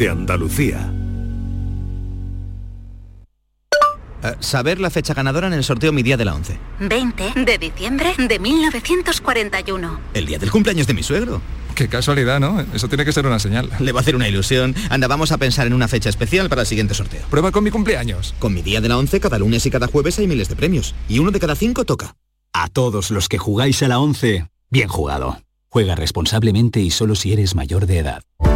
de Andalucía. Eh, saber la fecha ganadora en el sorteo Mi Día de la 11. 20 de diciembre de 1941. El día del cumpleaños de mi suegro. Qué casualidad, ¿no? Eso tiene que ser una señal. Le va a hacer una ilusión. Anda, vamos a pensar en una fecha especial para el siguiente sorteo. Prueba con mi cumpleaños. Con Mi Día de la 11, cada lunes y cada jueves hay miles de premios. Y uno de cada cinco toca. A todos los que jugáis a la 11, bien jugado. Juega responsablemente y solo si eres mayor de edad.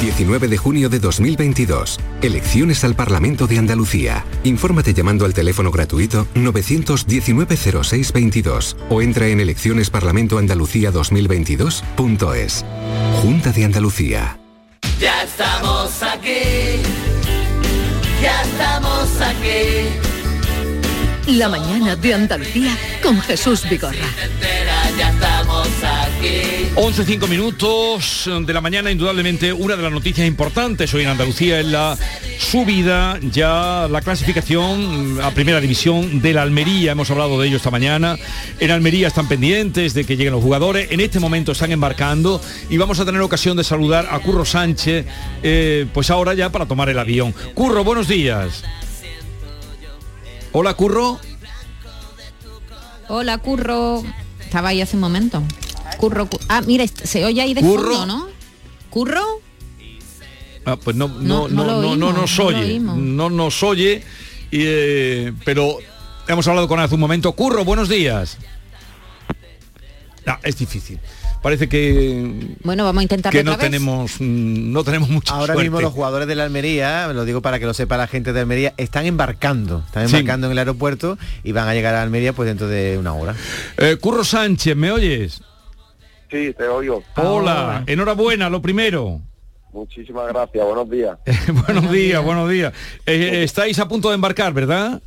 19 de junio de 2022. Elecciones al Parlamento de Andalucía. Infórmate llamando al teléfono gratuito 919-0622 o entra en eleccionesparlamentoandalucía2022.es. Junta de Andalucía. Ya estamos aquí. Ya estamos aquí. La mañana de Andalucía con Jesús Vigorra. Ya estamos aquí. 11, 5 minutos de la mañana, indudablemente una de las noticias importantes hoy en Andalucía es la subida, ya la clasificación a primera división de la Almería, hemos hablado de ello esta mañana. En Almería están pendientes de que lleguen los jugadores, en este momento están embarcando y vamos a tener ocasión de saludar a Curro Sánchez, eh, pues ahora ya para tomar el avión. Curro, buenos días. Hola, Curro. Hola, Curro. Estaba ahí hace un momento. Curro, cu- ah, mira, se oye ahí de Curro. fondo, ¿no? ¿Curro? Ah, pues no, no, No, no, no lo no, no oímos, nos no lo oye, no nos oye, y, eh, pero hemos hablado con él hace un momento. Curro, buenos días. Ah, es difícil. Parece que, Bueno, vamos a intentar que otra no vez. tenemos, mm, no tenemos mucha Ahora suerte. mismo los jugadores de la Almería, lo digo para que lo sepa la gente de Almería, están embarcando, están Sí. embarcando en el aeropuerto y van a llegar a Almería pues dentro de una hora. Eh, Curro Sánchez, ¿me oyes? Sí, te oigo. Hola, enhorabuena, lo primero. Muchísimas gracias, buenos días. buenos días, buenos días. Eh, estáis a punto de embarcar, ¿verdad?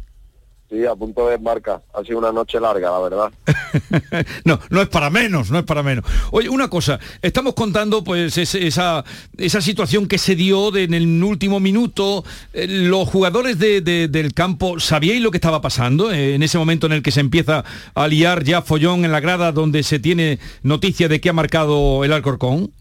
Sí, a punto de embarcar. Ha sido una noche larga, la verdad. no, no es para menos, no es para menos. Oye, una cosa, estamos contando pues es- esa, esa situación que se dio de- en el último minuto. Eh, Los jugadores de- de- del campo, ¿sabíais lo que estaba pasando eh, en ese momento en el que se empieza a liar ya follón en la grada donde se tiene noticia de que ha marcado el Alcorcón?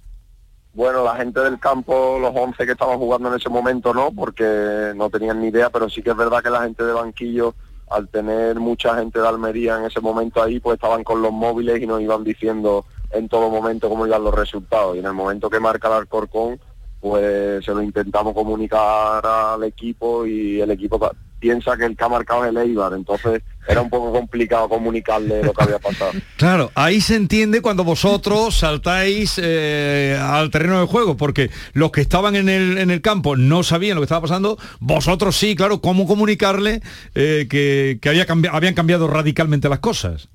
Bueno, la gente del campo, los 11 que estaban jugando en ese momento no, porque no tenían ni idea, pero sí que es verdad que la gente de banquillo, al tener mucha gente de Almería en ese momento ahí, pues estaban con los móviles y nos iban diciendo en todo momento cómo iban los resultados. Y en el momento que marca el Alcorcón, pues se lo intentamos comunicar al equipo y el equipo piensa que el que ha marcado es el Eibar, entonces era un poco complicado comunicarle lo que había pasado. Claro, ahí se entiende cuando vosotros saltáis eh, al terreno de juego, porque los que estaban en el, en el campo no sabían lo que estaba pasando, vosotros sí, claro, cómo comunicarle eh, que, que había cambi- habían cambiado radicalmente las cosas.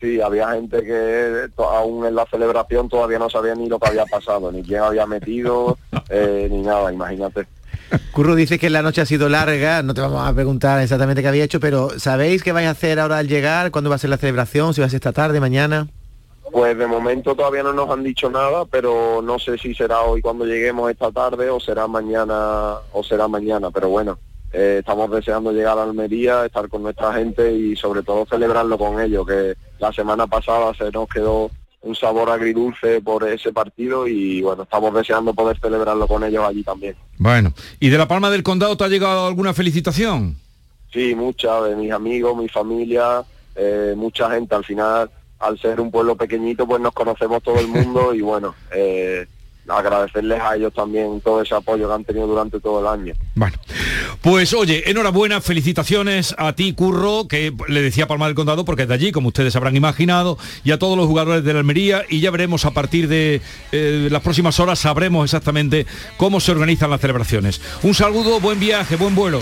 Sí, había gente que aún en la celebración todavía no sabía ni lo que había pasado, ni quién había metido, eh, ni nada, imagínate. Curro dice que la noche ha sido larga, no te vamos a preguntar exactamente qué había hecho, pero ¿sabéis qué vais a hacer ahora al llegar? ¿Cuándo va a ser la celebración? ¿Si va a ser esta tarde, mañana? Pues de momento todavía no nos han dicho nada, pero no sé si será hoy cuando lleguemos esta tarde o será mañana o será mañana, pero bueno, eh, estamos deseando llegar a Almería, estar con nuestra gente y sobre todo celebrarlo con ellos, que la semana pasada se nos quedó un sabor agridulce por ese partido y bueno, estamos deseando poder celebrarlo con ellos allí también. Bueno, ¿y de la Palma del Condado te ha llegado alguna felicitación? Sí, mucha, de mis amigos, mi familia, eh, mucha gente. Al final, al ser un pueblo pequeñito, pues nos conocemos todo el mundo y bueno, eh, agradecerles a ellos también todo ese apoyo que han tenido durante todo el año. Pues oye, enhorabuena, felicitaciones a ti, Curro, que le decía Palma del Condado porque es de allí, como ustedes habrán imaginado, y a todos los jugadores de la Almería, y ya veremos a partir de eh, las próximas horas, sabremos exactamente cómo se organizan las celebraciones. Un saludo, buen viaje, buen vuelo.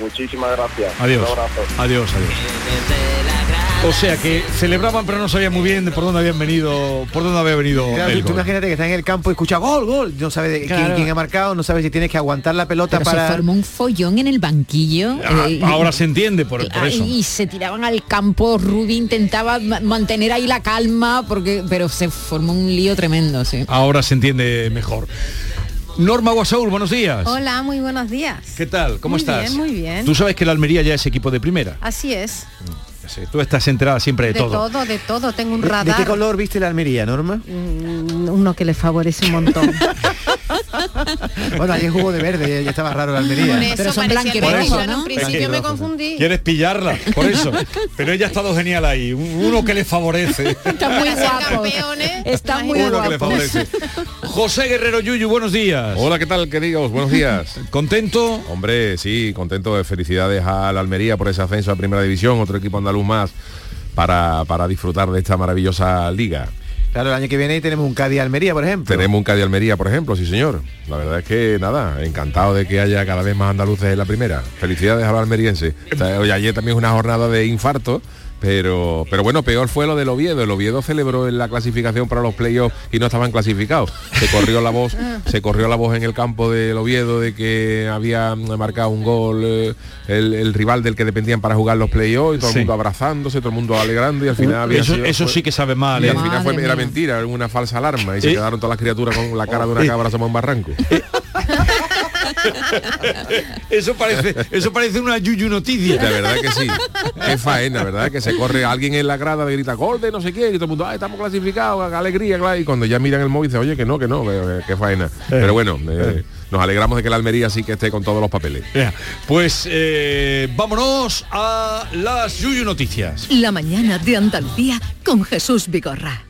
Muchísimas gracias. Adiós. Un abrazo. Adiós, adiós. O sea que celebraban pero no sabían muy bien de por dónde habían venido, por dónde había venido Claro, el tú, tú gol. imagínate que está en el campo y escucha gol, gol. No sabe de quién, Claro. quién ha marcado, no sabe si tienes que aguantar la pelota Pero para. se formó un follón en el banquillo. Ah, eh, ahora se entiende por, por eso. Y se tiraban al campo, Rubi intentaba ma- mantener ahí la calma, porque, pero se formó un lío tremendo, sí. Ahora se entiende mejor. Norma Guasaúl, buenos días. Hola, muy buenos días. ¿Qué tal? ¿Cómo Muy estás? bien, muy bien. Tú sabes que la Almería ya es equipo de primera. Así es. Sí, Tú estás enterada siempre de, De todo. todo, de todo. Tengo un ¿De, de radar. qué color viste la Almería, Norma? Mm, Uno que le favorece un montón. Bueno, ayer jugó de verde, ya- estaba raro la Almería. Por eso rojo, eso. ¿no? En un principio me confundí. Quieres pillarla, por eso. Pero ella ha estado genial ahí. un- Uno que le favorece. Está muy guapo. Está muy Uno que le guapo. favorece. José Guerrero Yuyu, buenos días. Hola, ¿qué tal, queridos? Buenos días. ¿Contento? Hombre, sí, contento. de Felicidades a la Almería por ese ascenso a Primera División, otro equipo andaluz más para, para disfrutar de esta maravillosa liga. Claro, el año que viene tenemos un Cádiz Almería, por ejemplo. Tenemos un Cádiz Almería, por ejemplo, sí señor. La verdad es que nada, encantado de que haya cada vez más andaluces en la primera. Felicidades a los almerienses. O sea, hoy ayer también es una jornada de infarto. Pero, pero bueno, peor fue lo del Oviedo. El Oviedo celebró en la clasificación para los playoffs y no estaban clasificados. Se corrió la voz, se corrió la voz en el campo del Oviedo de que había marcado un gol eh, el, el rival del que dependían para jugar los playoffs y todo Sí. el mundo abrazándose, todo el mundo alegrando y al final había eso, sido- eso fue- sí que sabe mal. y ¿eh? al final fue, era mentira, era una falsa alarma y se Eh. quedaron todas las criaturas con la cara de una cabra asomada un barranco. Eso parece, eso parece una yuyu noticia. De verdad que sí. Qué faena, ¿verdad? Que se corre alguien en la grada y grita gol de no sé quién y todo el mundo, ah, estamos clasificados, qué alegría, claro. Y cuando ya miran el móvil dice, oye, que no, que no, que- qué faena. Pero bueno, eh, nos alegramos de que la Almería sí que esté con todos los papeles. Pues eh, vámonos a las yuyu noticias. La mañana de Andalucía con Jesús Vigorra.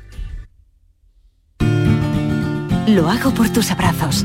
Lo hago por tus abrazos,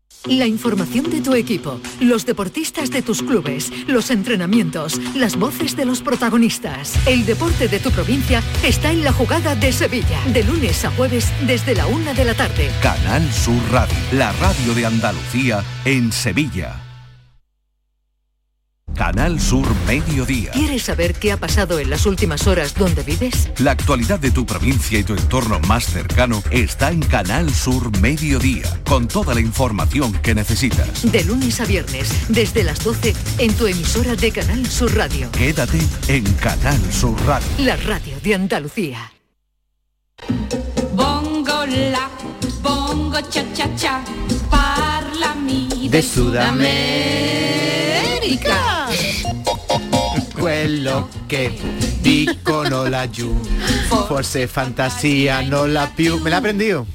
La información de tu equipo, los deportistas de tus clubes, los entrenamientos, las voces de los protagonistas. El deporte de tu provincia está en la jugada de Sevilla, de lunes a jueves desde la una de la tarde. Canal Sur Radio, la radio de Andalucía en Sevilla. Canal Sur Mediodía. ¿Quieres saber qué ha pasado en las últimas horas donde vives? La actualidad de tu provincia y tu entorno más cercano está en Canal Sur Mediodía, con toda la información que necesitas. De lunes a viernes, desde las 12, en tu emisora de Canal Sur Radio. Quédate en Canal Sur Radio. La radio de Andalucía. Bongo la, bongo cha cha cha, parlami De Sudamérica. Quello che dicono laggiù, forse fantasía no la più. Me la he aprendido.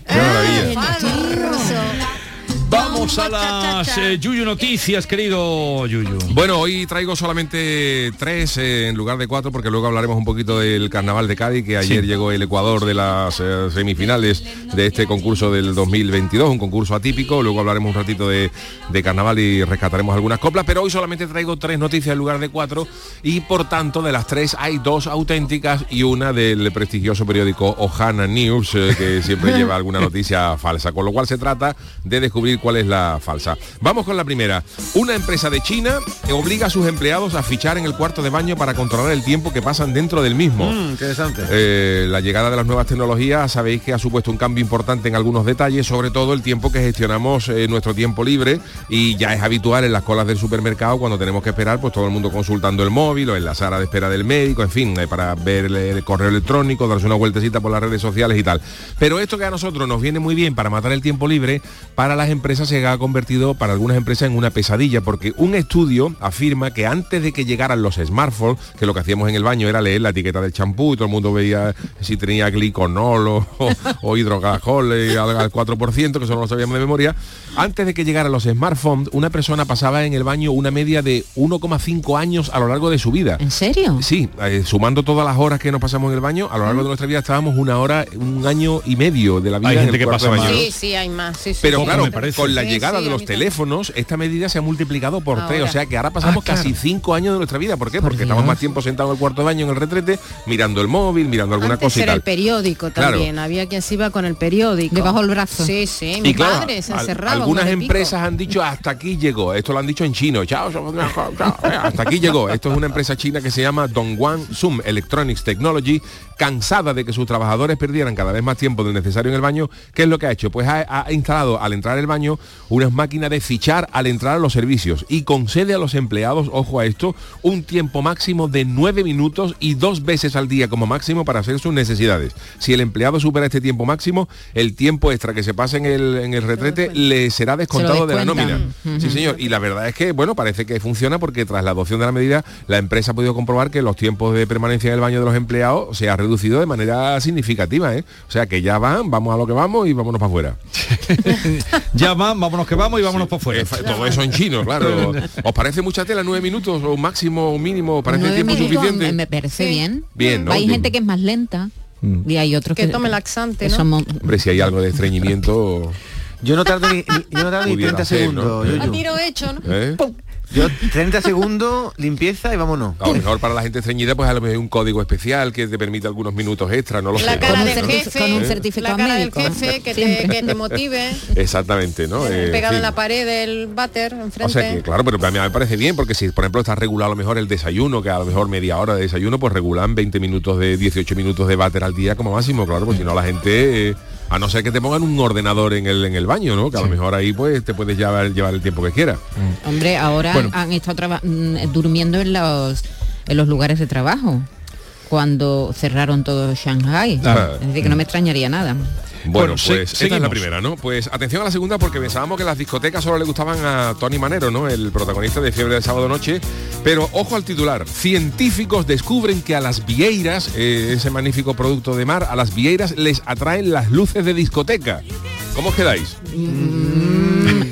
Vamos a las eh, Yuyu noticias, querido Yuyu. Bueno, hoy traigo solamente tres eh, en lugar de cuatro porque luego hablaremos un poquito del carnaval de Cádiz, que ayer Sí. llegó el Ecuador de las eh, semifinales de este concurso del 2022, un concurso atípico. Luego hablaremos un ratito de, de carnaval y rescataremos algunas coplas, pero hoy solamente traigo tres noticias en lugar de cuatro y por tanto de las tres hay dos auténticas y una del prestigioso periódico Ohana News, eh, que siempre lleva alguna noticia falsa. Con lo cual se trata de descubrir cuál es la falsa. Vamos con la primera. Una empresa de China obliga a sus empleados a fichar en el cuarto de baño para controlar el tiempo que pasan dentro del mismo. Mm, interesante. Eh, la llegada de las nuevas tecnologías sabéis que ha supuesto un cambio importante en algunos detalles, sobre todo el tiempo que gestionamos eh, nuestro tiempo libre y ya es habitual en las colas del supermercado cuando tenemos que esperar, pues todo el mundo consultando el móvil o en la sala de espera del médico, en fin, eh, para ver el correo electrónico, darse una vueltecita por las redes sociales y tal. Pero esto que a nosotros nos viene muy bien para matar el tiempo libre, para las empresas se ha convertido para algunas empresas en una pesadilla, porque un estudio afirma que antes de que llegaran los smartphones, que lo que hacíamos en el baño era leer la etiqueta del champú y todo el mundo veía si tenía gliconol o, o, o hidrogajol al, al 4%, que eso no lo sabíamos de memoria, antes de que llegaran los smartphones, una persona pasaba en el baño una media de 1,5 años a lo largo de su vida. ¿En serio? Sí, eh, sumando todas las horas que nos pasamos en el baño, a lo largo de nuestra vida estábamos una hora, un año y medio de la vida Hay en gente el que pasa de baño. más. Sí, sí, hay más. sí, sí, Pero sí. claro, parece. Con la llegada sí, de los teléfonos, esta medida se ha multiplicado por tres. O sea que ahora pasamos Ah, claro. casi cinco años de nuestra vida. ¿Por qué? Porque estamos más tiempo sentados en el cuarto de baño, en el retrete, mirando el móvil, mirando alguna Antes cosa y era tal. el periódico Claro. también. Había quien se iba con el periódico. Debajo del brazo. Sí, sí. Mi Y claro, padre se encerraba. algunas empresas han dicho hasta aquí llegó. Esto lo han dicho en chino. Chao, chao, chao, chao, hasta aquí llegó. Esto es una empresa china que se llama Dongguan Sum Electronics Technology, cansada de que sus trabajadores perdieran cada vez más tiempo del necesario en el baño. ¿Qué es lo que ha hecho? Pues ha, ha instalado al entrar al baño unas máquinas de fichar al entrar a los servicios y concede a los empleados, ojo a esto, un tiempo máximo de nueve minutos y dos veces al día como máximo para hacer sus necesidades. Si el empleado supera este tiempo máximo, el tiempo extra que se pase en el, en el retrete le será descontado de la nómina. Sí, señor. Y la verdad es que, bueno, parece que funciona porque tras la adopción de la medida, la empresa ha podido comprobar que los tiempos de permanencia en el baño de los empleados se ha reducido de manera significativa, ¿eh? O sea que ya van, vamos a lo que vamos y vámonos para afuera. Ya van, vámonos que vamos y vámonos por fuera. Eh, fa- Todo eso en chino, claro. ¿Os parece mucha tela? ¿Nueve minutos? ¿O un máximo, un mínimo? ¿Parece tiempo minutos suficiente? Me parece bien. Bien, ¿no? Hay gente que es más lenta y hay otros Que que, tome laxante, que ¿no? somos- Hombre, si hay algo de estreñimiento... Yo no tardo ni, ni- yo no tardo ni Pudiera 30 ser, ¿no? segundos. Eh. Yuyu. A tiro hecho, ¿no? ¿eh? Yo 30 segundos, limpieza y vámonos. A lo mejor para la gente estreñida, pues a lo mejor un código especial que te permite algunos minutos extra, no lo La sé. cara Con del jefe, con un certificado la cara médico. del jefe que te, Siempre. que te motive. Exactamente, ¿no? Eh, pegado en la pared del váter enfrente. O sea que, claro, pero a mí me parece bien, porque si, por ejemplo, está regulado a lo mejor el desayuno, que a lo mejor media hora de desayuno, pues regulan 20 minutos de 18 minutos de váter al día como máximo, claro, pues si no la gente, eh, a no ser que te pongan un ordenador en el, en el baño, ¿no? Que a lo mejor ahí pues te puedes llevar, llevar el tiempo que quieras. Hombre, ahora Bueno. han estado mm, durmiendo en los en los lugares de trabajo cuando cerraron todo Shanghai. Ah. Es decir, que no me extrañaría nada. Bueno, Bueno, pues se- esta es la primera, ¿no? Pues atención a la segunda porque pensábamos que las discotecas solo le gustaban a Tony Manero, ¿no? El protagonista de Fiebre del Sábado Noche. Pero ojo al titular. Científicos descubren que a las vieiras, eh, ese magnífico producto de mar, a las vieiras les atraen las luces de discoteca. ¿Cómo os quedáis?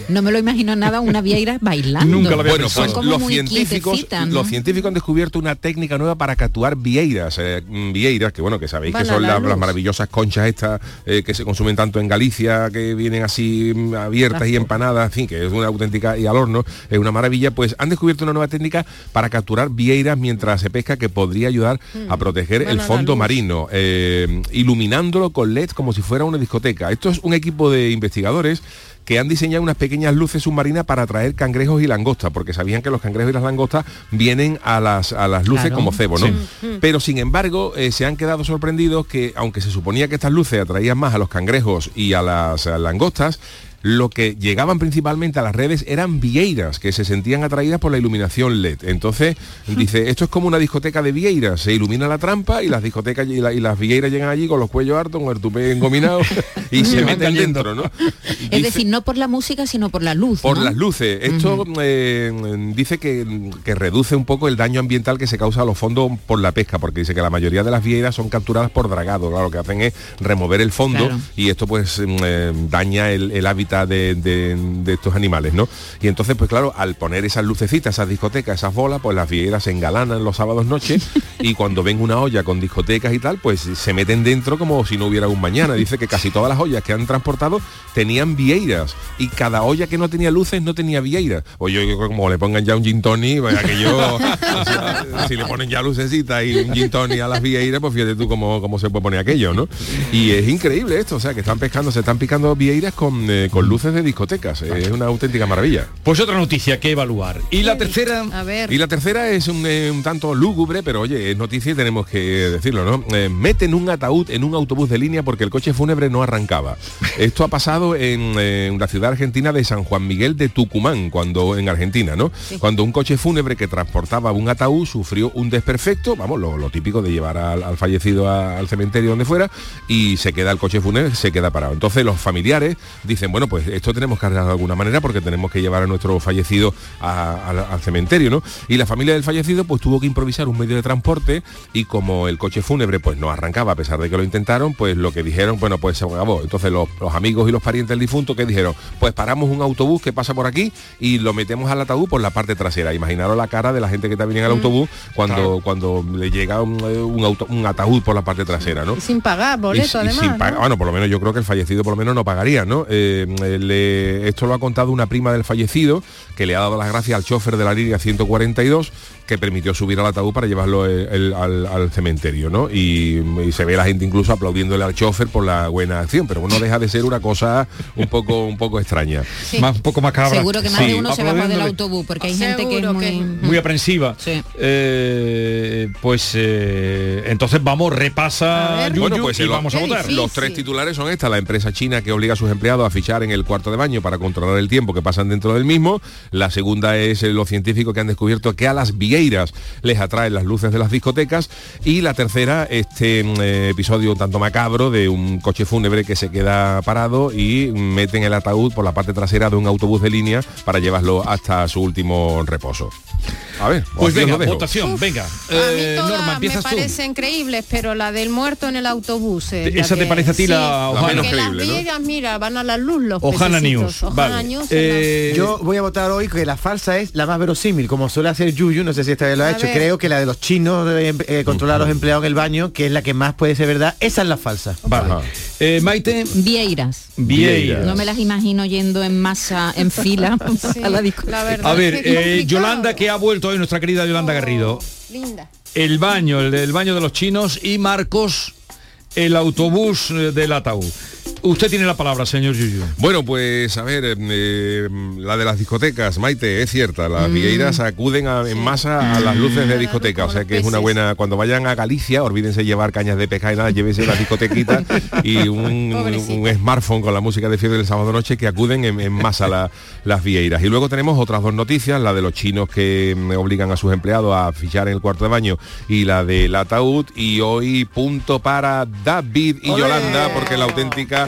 No me lo imagino nada una vieira bailando. Nunca lo había Bueno, pensado. pues como los científicos, los científicos han descubierto una técnica nueva para capturar vieiras. eh, mm, vieiras, que bueno, que sabéis Van que son la la- luz. las maravillosas conchas estas eh, que se consumen tanto en Galicia, que vienen así mm, abiertas y empanadas, en fin, que es una auténtica y al horno, es una maravilla. Pues han descubierto una nueva técnica para capturar vieiras mientras se pesca que podría ayudar a proteger Van el fondo marino, eh, iluminándolo con LED como si fuera una discoteca. Esto es un equipo de investigadores que han diseñado unas pequeñas luces submarinas para atraer cangrejos y langostas, porque sabían que los cangrejos y las langostas vienen a las, a las luces Claro. como cebo, ¿no? Sí. Pero sin embargo, eh, se han quedado sorprendidos que, aunque se suponía que estas luces atraían más a los cangrejos y a las a langostas, lo que llegaban principalmente a las redes eran vieiras que se sentían atraídas por la iluminación LED. Entonces, dice, esto es como una discoteca de vieiras, se ilumina la trampa y las discotecas y, la- y las vieiras llegan allí con los cuellos hartos, con el tupé engominado y se meten dentro, ¿no? Es Dice- decir, no por la música, sino por la luz. por ¿no? las luces. Esto eh, dice que, que reduce un poco el daño ambiental que se causa a los fondos por la pesca, porque dice que la mayoría de las vieiras son capturadas por dragado. Claro, lo que hacen es remover el fondo Claro. y esto pues mm, eh, daña el, el hábitat de, estos animales, ¿no? Y entonces, pues claro, al poner esas lucecitas, esas discotecas, esas bolas, pues las vieiras se engalanan los sábados noche y cuando ven una olla con discotecas y tal, pues se meten dentro como si no hubiera un mañana. Dice que casi todas las ollas que han transportado tenían vieiras y cada olla que no tenía luces no tenía vieiras. O yo, yo que como le pongan ya un gin pues aquello, o sea, si le ponen ya lucecitas y un gin a las vieiras, pues fíjate tú cómo, cómo se puede poner aquello, ¿no? Y es increíble esto, o sea, que están pescando, se están picando vieiras con, eh, con con luces de discotecas. Es una auténtica maravilla. Pues otra noticia que evaluar. Y la tercera... A ver. Y la tercera es un, eh, un tanto lúgubre, pero oye, es noticia y tenemos que decirlo, ¿no? Eh, meten un ataúd en un autobús de línea porque el coche fúnebre no arrancaba. Esto ha pasado en, eh, la ciudad argentina de San Juan Miguel de Tucumán, cuando en Argentina, ¿no? Cuando un coche fúnebre que transportaba un ataúd sufrió un desperfecto, vamos, lo, lo típico de llevar al, al fallecido a- al cementerio donde fuera, y se queda el coche fúnebre, se queda parado. Entonces los familiares dicen, bueno, pues esto tenemos que arreglar de alguna manera porque tenemos que llevar a nuestro fallecido a- al- al cementerio, ¿no? Y la familia del fallecido pues tuvo que improvisar un medio de transporte y como el coche fúnebre pues no arrancaba a pesar de que lo intentaron, pues lo que dijeron, bueno, pues se acabó. Entonces los, los amigos y los parientes del difunto que dijeron, pues paramos un autobús que pasa por aquí y lo metemos al ataúd por la parte trasera. Imaginaros la cara de la gente que está viniendo en el autobús cuando, cuando le llega un, eh, un auto- un ataúd por la parte trasera, ¿no? Y sin pagar Y- boleto, y además. sin ¿no? Bueno, por lo menos yo creo que el fallecido por lo menos no pagaría, ¿no? Eh, le- esto lo ha contado una prima del fallecido que le ha dado las gracias al chofer de la línea 142 que permitió subir al ataúd para llevarlo eh, el- al, al cementerio, ¿no? Y, y se ve la gente incluso aplaudiéndole al chofer por la buena acción, pero no deja de ser una cosa un poco un poco extraña. Sí. Más, un poco macabra. Seguro que más Sí. de uno se bajó del autobús porque hay gente que es muy... que- muy aprensiva. Eh, pues eh, entonces vamos, repasa Yuyu, Bueno, pues y los- vamos a votar. Los tres titulares son estas, la empresa china que obliga a sus empleados a fichar en el cuarto de baño para controlar el tiempo que pasan dentro del mismo. La segunda es los científicos que han descubierto que a las les atraen las luces de las discotecas. Y la tercera, este mm, eh, episodio un tanto macabro de un coche fúnebre que se queda parado y meten el ataúd por la parte trasera de un autobús de línea para llevarlo hasta su último reposo. A ver, Pues venga, votación, venga. A mí Eh, todas Norma, me parecen increíbles, pero la del muerto en el autobús. es la ¿Esa te parece a ti sí, la porque menos las creíble, ¿no? viejas, mira, van a la luz los Ojana. News, Ojana vale. News, Eh, Yo voy a votar hoy que la falsa es la más verosímil, como suele hacer Yuyu, no sé si esta vez lo ha A hecho, ver. creo que la de los chinos eh, controlar a los empleados en el baño, que es la que más puede ser verdad, esa es la falsa. Vale. Eh, Maite. Vieiras. Vieiras. No me las imagino yendo en masa, en fila a la discoteca. A ver, eh, Yolanda, que ha vuelto hoy, nuestra querida Yolanda Garrido. Linda. El baño, el, el baño de los chinos y Marcos, el autobús eh, del ataúd. Usted tiene la palabra, señor Yuyu. Bueno, pues a ver, eh, la de las discotecas, Maite, es cierta, las vieiras acuden a- en masa a las luces de discoteca, o sea que es una buena, cuando vayan a Galicia, olvídense llevar cañas de pesca y nada, llévense una discotequita y un, un smartphone con la música de fiebre del sábado noche que acuden en, en masa la- las vieiras. Y luego tenemos otras dos noticias, la de los chinos que mm, obligan a sus empleados a fichar en el cuarto de baño y la del ataúd y hoy punto para David y ¡Olé! Yolanda porque la auténtica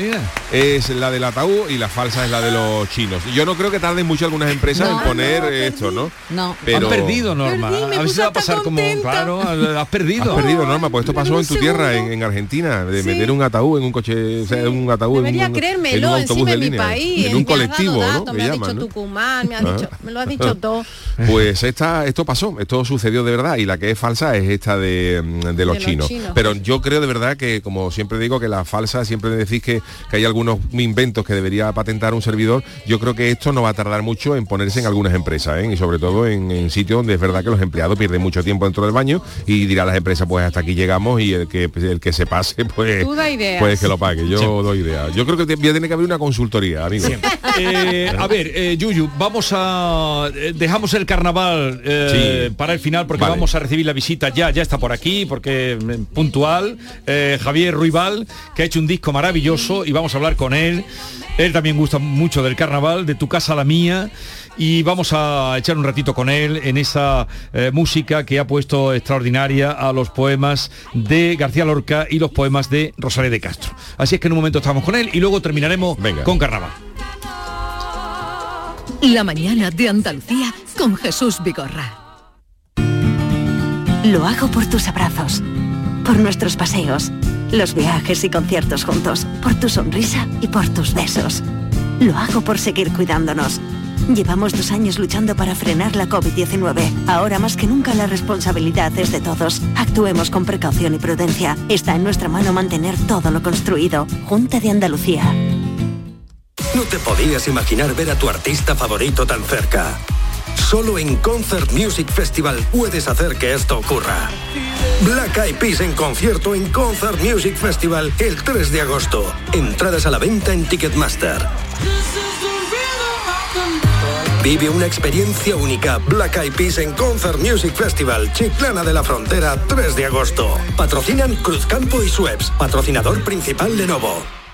es la del ataúd y la falsa es la de los chinos. Yo no creo que tarden mucho algunas empresas No. en poner esto, ¿no? No. Pero- Han perdido, Norma. a ver si va a pasar como... Claro, has perdido. Has perdido, Norma, pues esto pasó en tu tierra, en, en Argentina, de meter un ataúd en un coche, o sea, un ataúd Debería en un, en creérmelo un autobús de de mi línea, país. en un colectivo, ¿no? datos, Que me has llaman, dicho ¿no? Tucumán, me, has Ah. dicho, me lo has dicho todo. Pues esta, esto pasó, esto sucedió de verdad y la que es falsa es esta de, de los los chinos. chinos. Pero yo creo de verdad que, como siempre digo, que la falsa, siempre decís que, que hay algunos inventos que debería patentar un servidor, yo creo que esto no va a tardar mucho en ponerse en algunas empresas, ¿eh? y sobre todo en, en sitios donde es verdad que los empleados pierden mucho tiempo dentro del baño y dirá las empresas, pues hasta aquí llegamos y el que, el que se pase, pues, Tú da ideas. pues que lo pague. Yo doy idea. Yo creo que te- tiene que haber una consultoría, amigo. Eh, a ver, eh, Yuyu, vamos a... eh, dejamos el carnaval eh, Sí. para el final porque Vale. vamos a recibir la visita ya, ya está por aquí, porque puntual, eh, Javier Ruibal, que ha hecho un disco maravilloso y vamos a hablar con él. Él también gusta mucho del carnaval, de tu casa a la mía. Y vamos a echar un ratito con él en esa eh, música que ha puesto extraordinaria a los poemas de García Lorca y los poemas de Rosalía de Castro. Así es que en un momento estamos con él y luego terminaremos con carnaval. La mañana de Andalucía con Jesús Vigorra. Lo hago por tus abrazos, por nuestros paseos, los viajes y conciertos juntos, por tu sonrisa y por tus besos. Lo hago por seguir cuidándonos. Llevamos dos años luchando para frenar la COVID-19. Ahora más que nunca la responsabilidad es de todos. Actuemos con precaución y prudencia. Está en nuestra mano mantener todo lo construido. Junta de Andalucía. No te podías imaginar ver a tu artista favorito tan cerca. Solo en Concert Music Festival puedes hacer que esto ocurra. Black Eyed Peas en concierto en Concert Music Festival el 3 de agosto. Entradas a la venta en Ticketmaster. Vive una experiencia única. Black Eyed Peas en Concert Music Festival, Chiclana de la Frontera, 3 de agosto. Patrocinan Cruzcampo y Sueps, patrocinador principal Lenovo.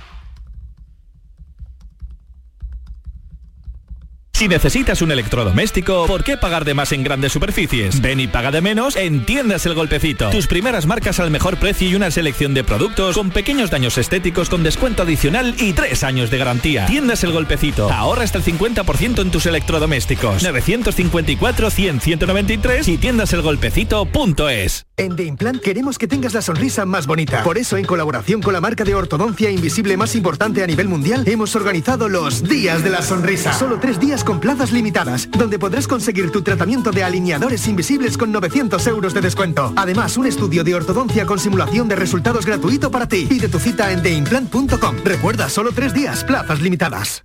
Si necesitas un electrodoméstico, ¿por qué pagar de más en grandes superficies? Ven y paga de menos en Tiendas El Golpecito. Tus primeras marcas al mejor precio y una selección de productos con pequeños daños estéticos con descuento adicional y tres años de garantía. Tiendas El Golpecito. Ahorra hasta el 50% en tus electrodomésticos. 954-100-193 y tiendaselgolpecito.es. En The Implant queremos que tengas la sonrisa más bonita. Por eso, en colaboración con la marca de ortodoncia invisible más importante a nivel mundial, hemos organizado los Días de la Sonrisa. Solo tres días con plazas limitadas, donde podrás conseguir tu tratamiento de alineadores invisibles con 900 euros de descuento. Además, un estudio de ortodoncia con simulación de resultados gratuito para ti. Pide tu cita en theimplant.com. Recuerda, solo tres días, plazas limitadas.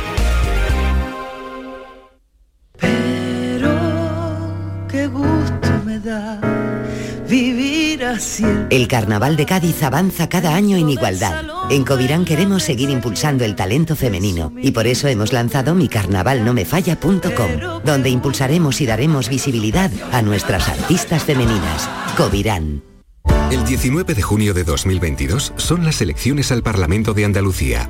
El Carnaval de Cádiz avanza cada año en igualdad. En Covirán queremos seguir impulsando el talento femenino y por eso hemos lanzado micarnavalnomefalla.com, donde impulsaremos y daremos visibilidad a nuestras artistas femeninas. Covirán. El 19 de junio de 2022 son las elecciones al Parlamento de Andalucía.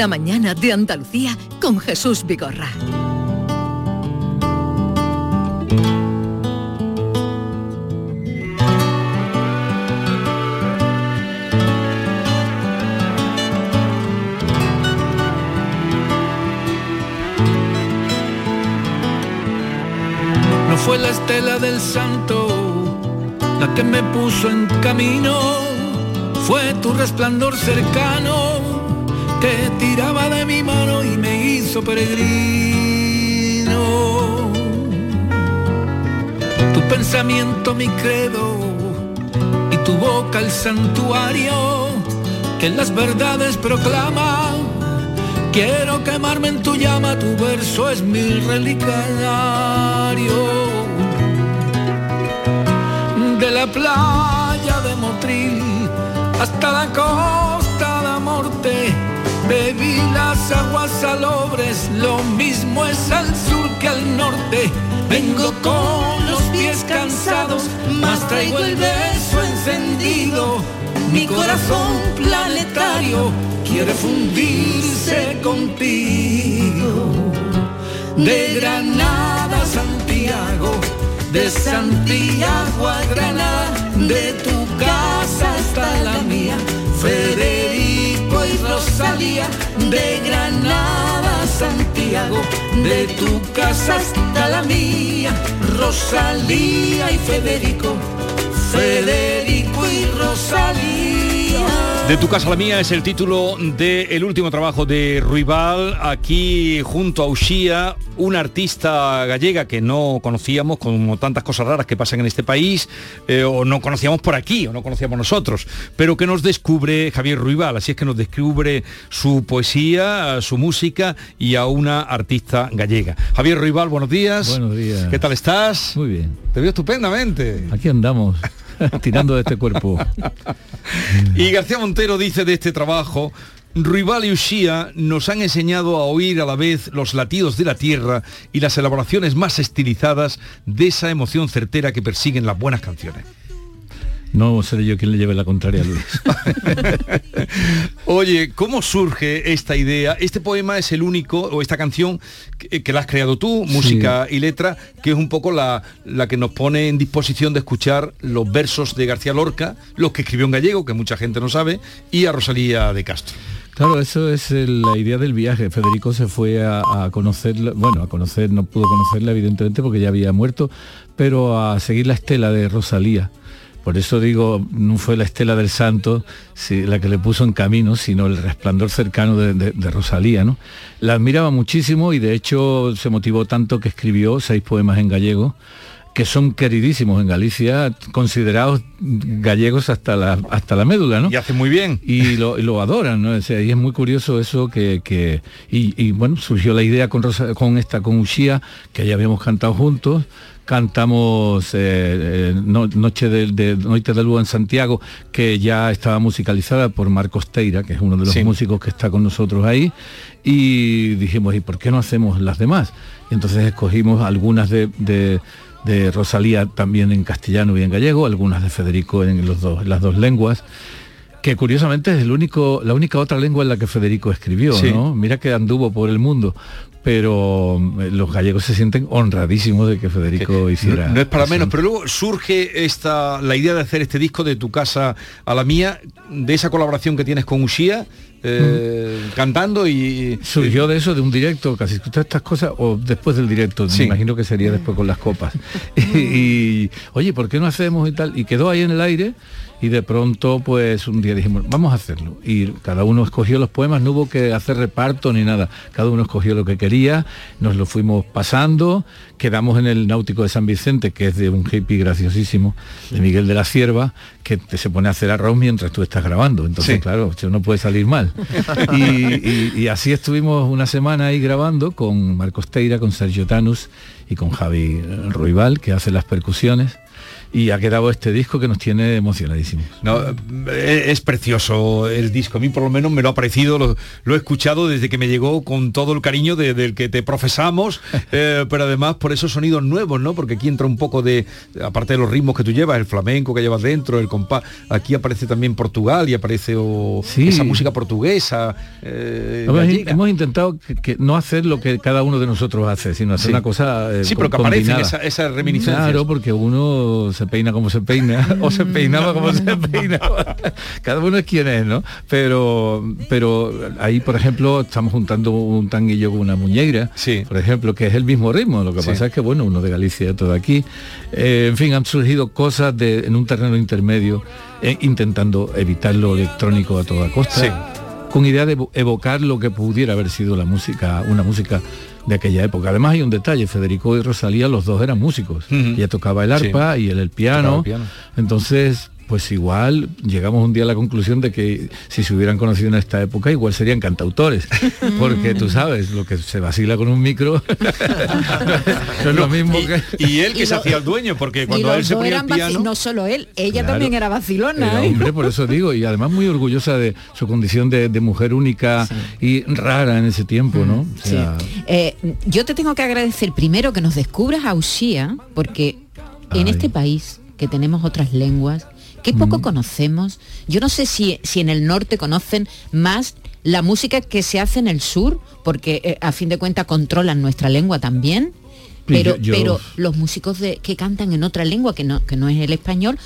La mañana de Andalucía con Jesús Vigorra. No fue la estela del santo la que me puso en camino, fue tu resplandor cercano que tiraba de mi mano y me hizo peregrino. Tu pensamiento mi credo y tu boca el santuario que las verdades proclama. Quiero quemarme en tu llama, tu verso es mi relicario. De la playa de Motril hasta la costa de Morte, bebí las aguas salobres, lo mismo es al sur que al norte. Vengo con los pies cansados, más traigo el beso encendido. Mi corazón planetario quiere fundirse contigo. De Granada a Santiago, de Santiago a Granada, de tu casa hasta la mía. Federico y Rosalía, de Granada Santiago, de tu casa hasta la mía. Rosalía y Federico, Federico. De tu casa a la mía es el título del último trabajo de Ruibal, aquí junto a Uxía, una artista gallega que no conocíamos, como tantas cosas raras que pasan en este país, eh, o no conocíamos por aquí, o no conocíamos nosotros, pero que nos descubre Javier Ruibal, así es que nos descubre su poesía, su música y a una artista gallega. Javier Ruibal, buenos días. Buenos días. ¿Qué tal estás? Muy bien. Te veo estupendamente. Aquí andamos, tirando de este cuerpo. Y García Montero dice de este trabajo, Ruibal y Uxía nos han enseñado a oír a la vez los latidos de la tierra y las elaboraciones más estilizadas de esa emoción certera que persiguen las buenas canciones. No seré yo quien le lleve la contraria a Luis. Oye, ¿cómo surge esta idea? Este poema es el único, o esta canción, que, que la has creado tú, música y letra, que es un poco la, la que nos pone en disposición de escuchar los versos de García Lorca, los que escribió en gallego, que mucha gente no sabe, y a Rosalía de Castro. Claro, eso es la idea del viaje. Federico se fue a, a conocerla, bueno, a conocer, no pudo conocerla evidentemente porque ya había muerto, pero a seguir la estela de Rosalía. Por eso digo, no fue la estela del santo sí, la que le puso en camino, sino el resplandor cercano de, de- de Rosalía. ¿no? La admiraba muchísimo y de hecho se motivó tanto que escribió seis poemas en gallego que son queridísimos en Galicia, considerados gallegos hasta la, hasta la médula, ¿no? Y hace muy bien. Y lo, y lo adoran, ¿no? O sea, y es muy curioso eso que... que- y, y, bueno, surgió la idea con, Rosa- con esta, con Uxía, que ya habíamos cantado juntos, cantamos eh, eh, No- Noche de, de Noite de Luz en Santiago, que ya estaba musicalizada por Marcos Teira, que es uno de los Sí. músicos que está con nosotros ahí, y dijimos, ¿y por qué no hacemos las demás? Y entonces escogimos algunas de, de- de Rosalía también en castellano y en gallego, algunas de Federico en los dos, las dos lenguas que curiosamente es el único, la única otra lengua en la que Federico escribió, Sí. ¿no? Mira que anduvo por el mundo, pero eh, los gallegos se sienten honradísimos de que Federico hiciera. No, no es para menos, pero luego surge esta la idea de hacer este disco de tu casa a la mía, de esa colaboración que tienes con Uxía, eh, cantando y. Surgió de eso, de un directo, casi todas estas cosas, o después del directo, Sí. me imagino que sería después con las copas. y, y, oye, ¿por qué no hacemos y tal? Y quedó ahí en el aire y de pronto pues un día dijimos, vamos a hacerlo. Y cada uno escogió los poemas, no hubo que hacer reparto ni nada. Cada uno escogió lo que quería, nos lo fuimos pasando, quedamos en el Náutico de San Vicente, que es de un hippie graciosísimo, de Miguel de la Cierva, que te se pone a hacer arroz mientras tú estás grabando. Entonces, Sí. claro, no puede salir mal. Y, y- y así estuvimos una semana ahí grabando con Marcos Teira, con Sergio Tanus y con Javi Ruibal, que hace las percusiones. Y ha quedado este disco que nos tiene emocionadísimos. No, eh, es precioso el disco. A mí por lo menos me lo ha parecido, lo, lo he escuchado desde que me llegó con todo el cariño de- del que te profesamos, eh, pero además por esos sonidos nuevos, ¿no? Porque aquí entra un poco de, aparte de los ritmos que tú llevas, el flamenco que llevas dentro, el compás, aquí aparece también Portugal y aparece o, esa música portuguesa. eh, Hemos, intentado que, que no hacer lo que cada uno de nosotros hace, sino hacer Sí. una cosa eh, Sí, pero que aparecen combinada. esa- esas reminiscencias. Claro, porque uno se peina como se peina, o se peinaba como se peinaba. Cada uno es quien es, ¿no? Pero, pero ahí, por ejemplo, estamos juntando un tanguillo con una muñeira, por ejemplo, que es el mismo ritmo. Lo que Sí. pasa es que, bueno, uno de Galicia y otro de aquí. Eh, en fin, han surgido cosas de, en un terreno intermedio, eh, intentando evitar lo electrónico a toda costa Sí. con idea de evo- evocar lo que pudiera haber sido la música, una música de aquella época. Además hay un detalle, Federico y Rosalía, los dos eran músicos. Ujú. Ella tocaba el arpa y él el piano. El piano. Entonces, pues igual llegamos un día a la conclusión de que si se hubieran conocido en esta época, igual serían cantautores. Porque tú sabes, lo que se vacila con un micro no es lo mismo y, que... y él que Y se lo- hacía el dueño, porque cuando él se ponía el piano... no solo él, ella Claro. también era vacilona. Era ¿eh? hombre, por eso digo, y además muy orgullosa de su condición de, de mujer única y rara en ese tiempo, ¿no? O sea, Eh, yo te tengo que agradecer primero que nos descubras a Uxía, porque en este país que tenemos otras lenguas, que poco conocemos, yo no sé si, si en el norte conocen más la música que se hace en el sur, porque eh, a fin de cuentas controlan nuestra lengua también. Pero, yo- yo- pero los músicos de, que cantan en otra lengua que no, que no es el español,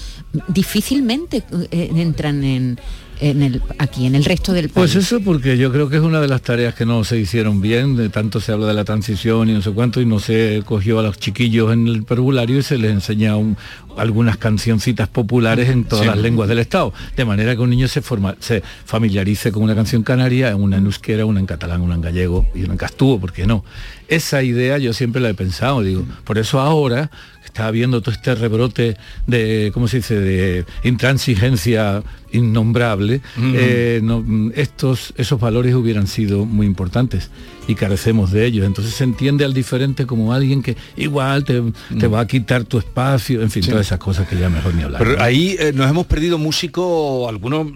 difícilmente eh, entran en, en el, aquí, en el resto del país? Pues eso porque yo creo que es una de las tareas que no se hicieron bien, de tanto se habla de la transición y no sé cuánto, y no se cogió a los chiquillos en el pergulario y se les enseña un- algunas cancioncitas populares en todas Sí. las lenguas del Estado, de manera que un niño se, forma, se familiarice con una canción canaria, una en euskera, una en catalán, una en gallego y una en castúo, ¿por qué no? Esa idea yo siempre la he pensado, digo, por eso ahora está habiendo todo este rebrote de, ¿cómo se dice?, de intransigencia innombrable, eh, no, mm, estos, esos valores hubieran sido muy importantes y carecemos de ellos. Entonces se entiende al diferente como alguien que igual te, te va a quitar tu espacio, en fin, Sí. todas esas cosas que ya mejor ni hablar. Pero ¿no? ahí eh, nos hemos perdido músicos, algunos,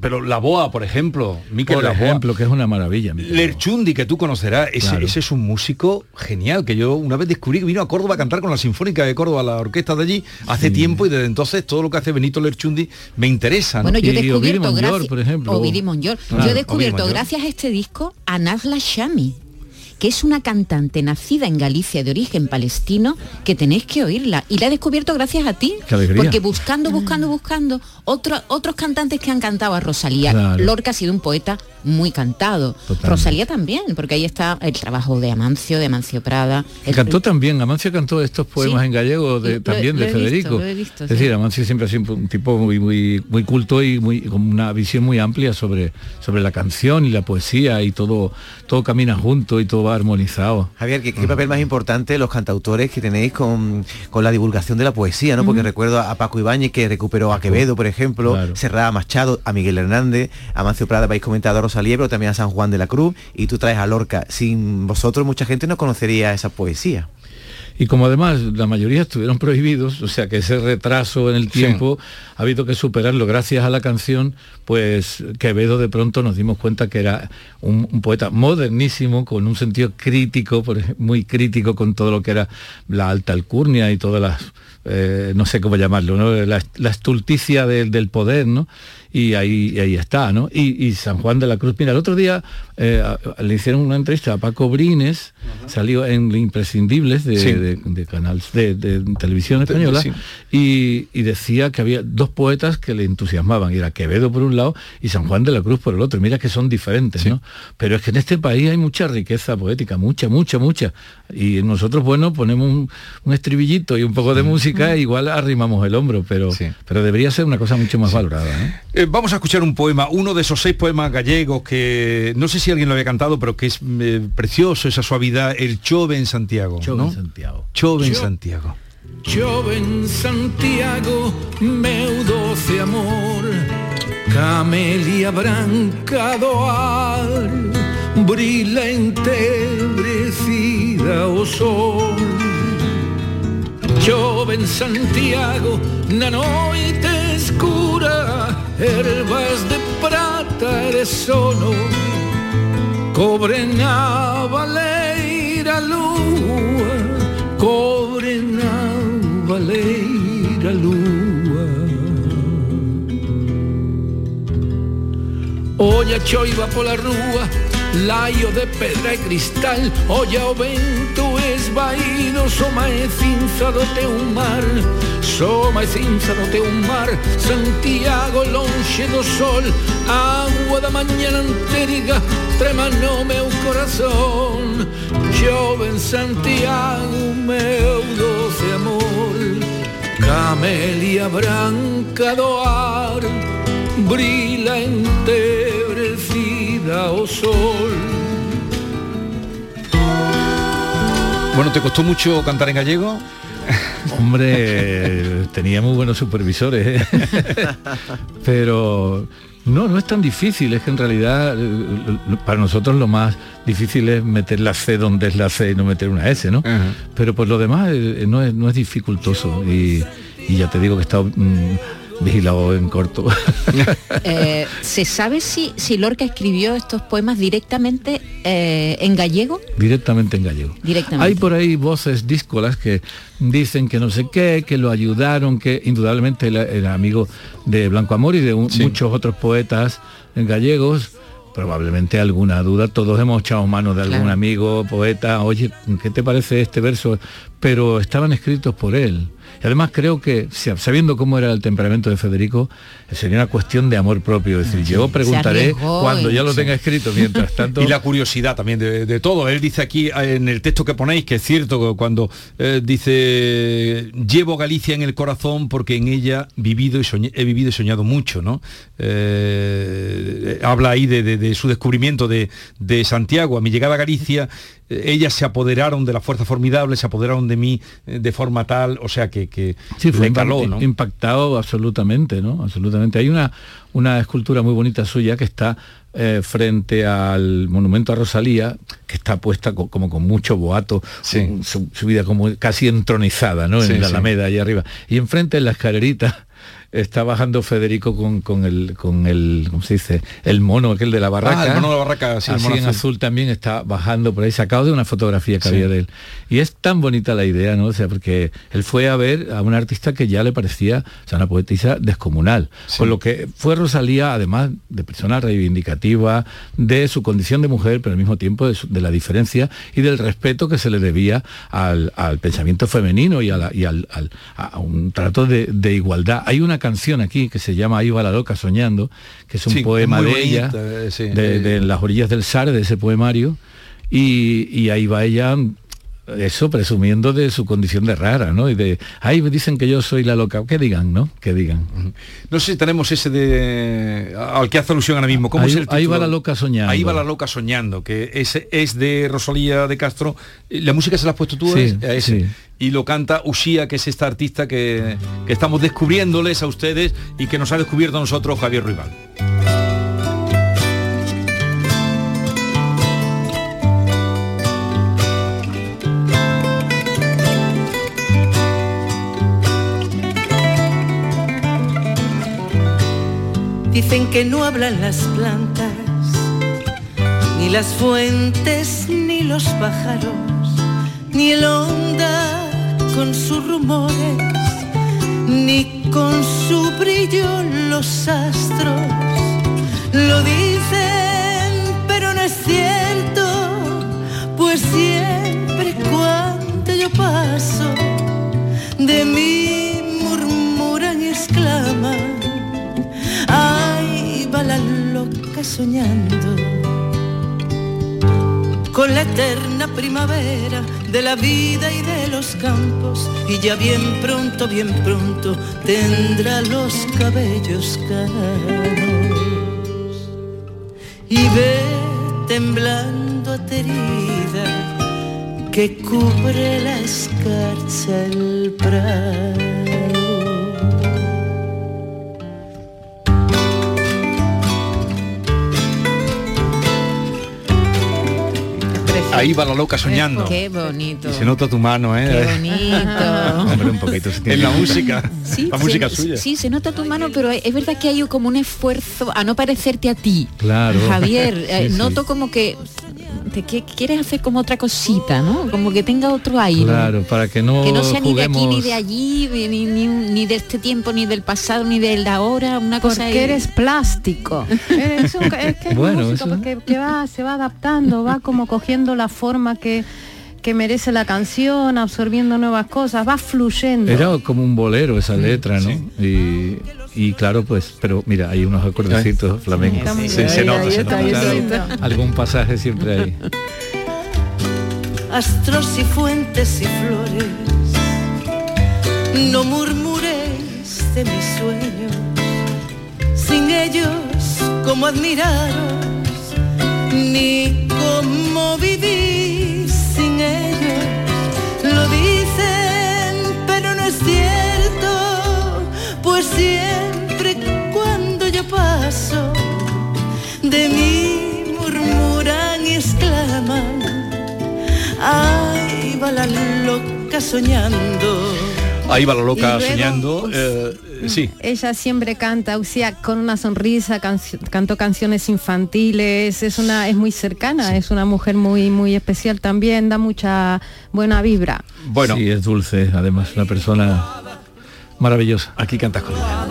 pero La Boa, por ejemplo, Miquel Por La Boa. ejemplo, que es una maravilla. Miquel. Lerchundi, que tú conocerás, ese, Claro. ese es un músico genial, que yo una vez descubrí que vino a Córdoba a cantar con la Sinfónica de Córdoba, la orquesta de allí, hace tiempo y desde entonces todo lo que hace Benito Lerchundi me interesa. ¿no? Bueno, yo he descubierto gracias por ejemplo. Ovidi Monllor. Claro, yo he descubierto gracias a este disco a Nazla Shami que es una cantante nacida en Galicia de origen palestino que tenéis que oírla y la he descubierto gracias a ti porque buscando buscando buscando otro- otros cantantes que han cantado a Rosalía Claro. Lorca ha sido un poeta muy cantado Totalmente. Rosalía también porque ahí está el trabajo de Amancio de Amancio Prada el- cantó también, Amancio cantó estos poemas Sí. en gallego de- Lo- también lo de visto, Federico. visto, es sí. decir, Amancio siempre ha sido un tipo muy, muy, muy culto y muy, con una visión muy amplia sobre, sobre la canción y la poesía y todo, todo camina junto y todo va armonizado. Javier, ¿qué, qué papel más importante los cantautores que tenéis con, con la divulgación de la poesía, ¿no? Porque recuerdo a Paco Ibáñez que recuperó a Quevedo, por ejemplo, Claro. Serrada Machado, a Miguel Hernández, a Mancio Prada, habéis comentado a Rosalía, pero también a San Juan de la Cruz, y tú traes a Lorca. Sin vosotros mucha gente no conocería esa poesía. Y como además la mayoría estuvieron prohibidos, o sea que ese retraso en el tiempo ha habido que superarlo gracias a la canción, pues Quevedo de pronto nos dimos cuenta que era un, un poeta modernísimo, con un sentido crítico, muy crítico con todo lo que era la alta alcurnia y todas las, eh, no sé cómo llamarlo, ¿no? la, la estulticia del, del poder, ¿no? Y ahí, y ahí está, ¿no? Y, y San Juan de la Cruz, mira, el otro día eh, a- le hicieron una entrevista a Paco Brines, salió en Imprescindibles de, Sí. de- de canales de, de televisión española sí. y, y decía que había dos poetas que le entusiasmaban, y era Quevedo por un lado y San Juan de la Cruz por el otro. Mira que son diferentes, ¿no? Pero es que en este país hay mucha riqueza poética, mucha, mucha, mucha. Y nosotros, bueno, ponemos un, un estribillito y un poco de música, e igual arrimamos el hombro, pero, pero debería ser una cosa mucho más valorada. ¿no? Eh, vamos a escuchar un poema, uno de esos seis poemas gallegos que no sé si alguien lo había cantado, pero que es eh, precioso, esa suavidad, el Chove en Santiago. Chove ¿no? en Santiago. Chove en Santiago. Chove en Santiago, meu doce amor, camelia branca do ar, brila entebrecida o sol. Chove en Santiago, na noite escura, ervas de prata de sono, cobre na baleira lúa, cobre na baleira Olla choiva pola rúa, laio de pedra e cristal, olla o vento esvaído, soma e cinza do teu mar, soma e cinza do teu mar, Santiago lonxe do sol, agua da mañana anteriga, trema no meu corazón, chove en Santiago, meu doce amor, camelia branca do ar, brila entebrecida o sol. Bueno, ¿te costó mucho cantar en gallego? Hombre, tenía muy buenos supervisores, ¿eh? pero no, no es tan difícil, es que en realidad eh, para nosotros lo más difícil es meter la C donde es la C y no meter una S, ¿no? Pero por lo demás eh, no, es, no es dificultoso y, y ya te digo que he estado mm, vigilado en corto. Eh, ¿Se sabe si, si Lorca escribió estos poemas directamente eh, en gallego? directamente en gallego. Directamente. Hay por ahí voces díscolas que dicen que no sé qué, que lo ayudaron, que indudablemente él era amigo de Blanco Amor y de un- muchos otros poetas gallegos. Probablemente alguna duda, todos hemos echado mano de algún Claro. amigo, poeta, oye, ¿qué te parece este verso? Pero estaban escritos por él. Y además creo que, sabiendo cómo era el temperamento de Federico, sería una cuestión de amor propio. Es decir, yo preguntaré cuando ya lo Sí. tenga escrito, mientras tanto... Y la curiosidad también de, de todo. Él dice aquí en el texto que ponéis que es cierto que cuando eh, dice llevo Galicia en el corazón porque en ella vivido y soñé- he vivido y soñado mucho, ¿no? Eh, habla ahí de, de- de su descubrimiento de, de Santiago. A mi llegada a Galicia, eh, ellas se apoderaron de la fuerza formidable, se apoderaron de mí de forma tal, o sea que, que Sí, fue le caló, impa- ¿no? impactado absolutamente, ¿no? Absolutamente. Hay una, una escultura muy bonita suya que está eh, frente al monumento a Rosalía, que está puesta co- como con mucho boato, su, su- subida como casi entronizada, ¿no? Sí, en la sí. Alameda, ahí arriba. Y enfrente en la escalerita está bajando Federico con, con el con el ¿cómo se dice? el mono aquel de la barraca Ah, el mono de la barraca, sí, el así mono en azul. azul también está bajando por ahí. Sacado de una fotografía que Sí. había de él. Y es tan bonita la idea no o sea porque él fue a ver a un artista que ya le parecía o sea una poetisa descomunal. Con lo que fue Rosalía además de persona reivindicativa de su condición de mujer pero al mismo tiempo de, su- de la diferencia y del respeto que se le debía al, al pensamiento femenino y, a, la- y al, al- a un trato de, de igualdad. Hay una canción aquí que se llama Ahí va la loca soñando que es un Sí, poema de ella eh, sí. de, de las orillas del Sar, de ese poemario, y, y ahí va ella, eso, presumiendo de su condición de rara, ¿no? Y de, ay, me dicen que yo soy la loca, que digan, ¿no? Que digan. No sé si tenemos ese de al que hace alusión ahora mismo. ¿Cómo Ahí- es el ahí va la loca soñando. Ahí va la loca soñando, que ese es de Rosalía de Castro. La música se la has puesto tú Sí, a ese. sí. Y lo canta Ushia, que es esta artista que, que estamos descubriéndoles a ustedes y que nos ha descubierto a nosotros Javier Ruibal. Dicen que no hablan las plantas, ni las fuentes, ni los pájaros, ni el onda con sus rumores, ni con su brillo los astros. Lo dicen, eterna primavera de la vida y de los campos y ya bien pronto, bien pronto tendrá los cabellos canos y ve temblando aterida que cubre la escarcha el prado. Ahí va la loca soñando. Qué bonito. Y se nota tu mano, ¿eh? Qué bonito. Hombre, un poquito. En la música. Sí, la se- música suya. Sí, se nota tu mano, pero es verdad que hay como un esfuerzo a no parecerte a ti. Claro. Javier, eh, sí. noto como que que- quieres hacer como otra cosita, ¿no? Como que tenga otro aire. Claro, para que no que no sea ni de aquí ni de allí, ni, ni, ni de este tiempo, ni del pasado, ni del de ahora, una cosa Porque ahí. eres plástico. Eres un- es que es Bueno, músico, eso- porque que va, se va adaptando, va como cogiendo la forma que, que merece la canción, absorbiendo nuevas cosas, va fluyendo. Era como un bolero esa letra, ¿no? Y, y claro, pues, pero mira, hay unos acordes flamencos. Sí, se nota, se nota. Algún pasaje siempre hay. astros y fuentes y flores. No murmuréis de mis sueños, sin ellos, cómo admiraros, ni de mí murmuran y exclaman. Ahí va la loca soñando. Ahí va la loca luego, soñando. pues, eh, sí. Ella siempre canta, o sea, con una sonrisa, canci- cantó canciones infantiles, es una, es muy cercana, es una mujer muy, muy especial también, da mucha buena vibra. Bueno. Sí, es dulce, además, una persona maravillosa. Aquí cantas con ella.